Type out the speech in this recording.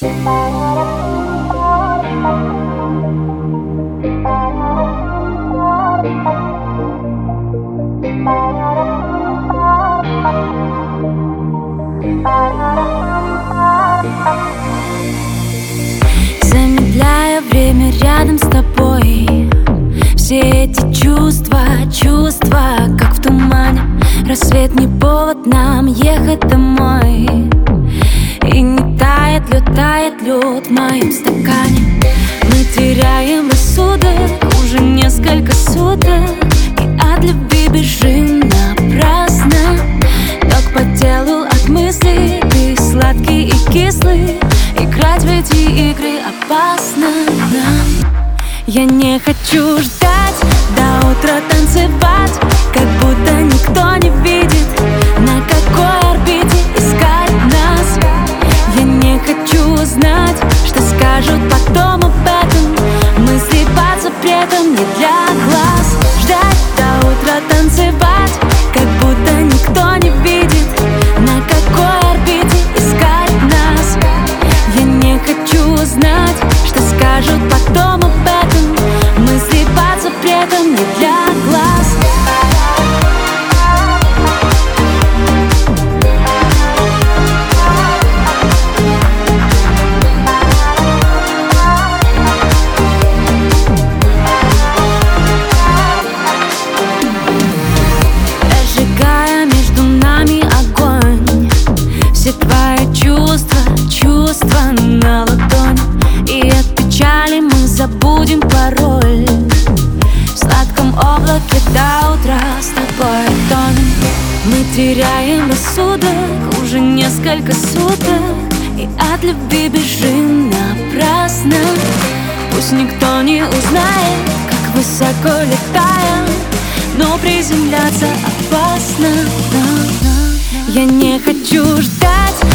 Замедляя время рядом с тобой. Все эти чувства, чувства, как в тумане. Рассвет не повод нам ехать домой моем стакане. Мы теряем рассудок уже несколько суток. И от любви бежим напрасно. Ток по телу от мыслей Ты сладкий и кислый. Играть в эти игры опасно нам. Я не хочу ждать до утра танцевать Как будто никто не видит На какой запретом не для глаз. Ждать до утра танцевать Как будто никто не видит На какой орбите искать нас. Я не хочу знать, что скажут потом об этом. Мысли под запретом не для чувства на ладони И от печали мы забудем пароль. В сладком облаке до утра с тобой тонем. Мы теряем рассудок уже несколько суток. И от любви бежим напрасно. Пусть никто не узнает, как высоко летаем. Но приземляться опасно. Я не хочу ждать